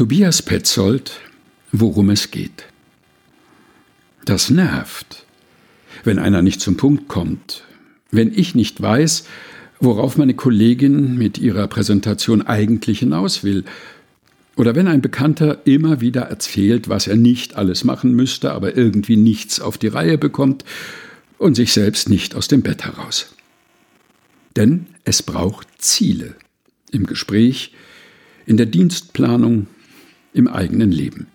Tobias Petzold, worum es geht. Das nervt, wenn einer nicht zum Punkt kommt, wenn ich nicht weiß, worauf meine Kollegin mit ihrer Präsentation eigentlich hinaus will, oder wenn ein Bekannter immer wieder erzählt, was er nicht alles machen müsste, aber irgendwie nichts auf die Reihe bekommt und sich selbst nicht aus dem Bett heraus. Denn es braucht Ziele im Gespräch, in der Dienstplanung, im eigenen Leben.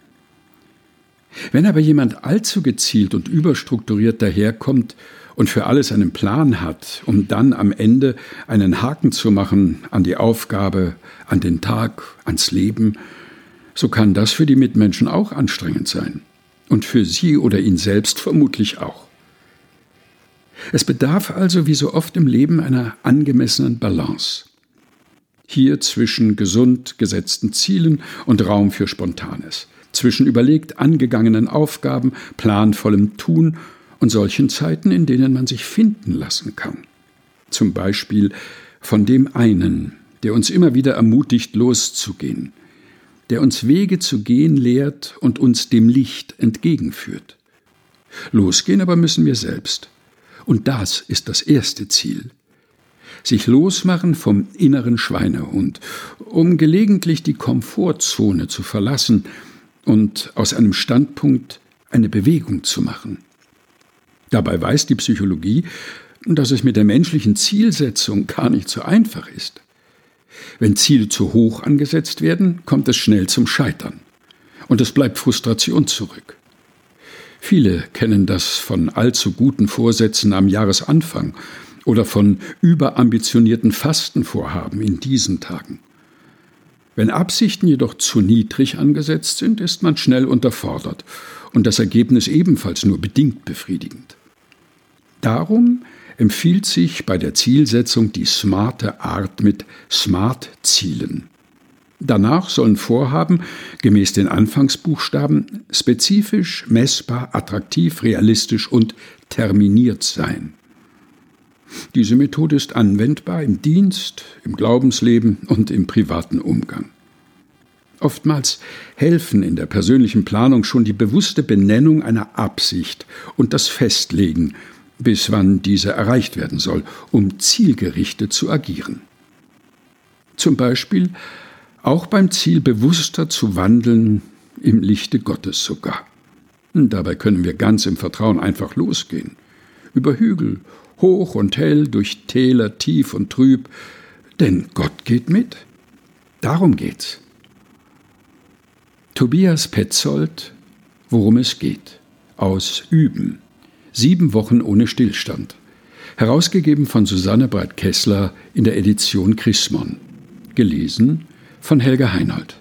Wenn aber jemand allzu gezielt und überstrukturiert daherkommt und für alles einen Plan hat, um dann am Ende einen Haken zu machen an die Aufgabe, an den Tag, ans Leben, so kann das für die Mitmenschen auch anstrengend sein. Und für sie oder ihn selbst vermutlich auch. Es bedarf also wie so oft im Leben einer angemessenen Balance. Hier zwischen gesund gesetzten Zielen und Raum für Spontanes, zwischen überlegt angegangenen Aufgaben, planvollem Tun und solchen Zeiten, in denen man sich finden lassen kann. Zum Beispiel von dem einen, der uns immer wieder ermutigt, loszugehen, der uns Wege zu gehen lehrt und uns dem Licht entgegenführt. Losgehen aber müssen wir selbst. Und das ist das erste Ziel. Sich losmachen vom inneren Schweinehund, um gelegentlich die Komfortzone zu verlassen und aus einem Standpunkt eine Bewegung zu machen. Dabei weiß die Psychologie, dass es mit der menschlichen Zielsetzung gar nicht so einfach ist. Wenn Ziele zu hoch angesetzt werden, kommt es schnell zum Scheitern. Und es bleibt Frustration zurück. Viele kennen das von allzu guten Vorsätzen am Jahresanfang oder von überambitionierten Fastenvorhaben in diesen Tagen. Wenn Absichten jedoch zu niedrig angesetzt sind, ist man schnell unterfordert und das Ergebnis ebenfalls nur bedingt befriedigend. Darum empfiehlt sich bei der Zielsetzung die smarte Art mit Smart-Zielen. Danach sollen Vorhaben gemäß den Anfangsbuchstaben spezifisch, messbar, attraktiv, realistisch und terminiert sein. Diese Methode ist anwendbar im Dienst, im Glaubensleben und im privaten Umgang. Oftmals helfen in der persönlichen Planung schon die bewusste Benennung einer Absicht und das Festlegen bis wann diese erreicht werden soll, um zielgerichtet zu agieren. Zum Beispiel auch beim Ziel bewusster zu wandeln im Lichte Gottes sogar. Dabei können wir ganz im Vertrauen einfach losgehen. Über Hügel, hoch und hell, durch Täler tief und trüb, denn Gott geht mit. Darum geht's. Tobias Petzold, worum es geht, aus Üben. Sieben Wochen ohne Stillstand. Herausgegeben von Susanne Breit-Kessler in der Edition Chrismon. Gelesen von Helga Heinold.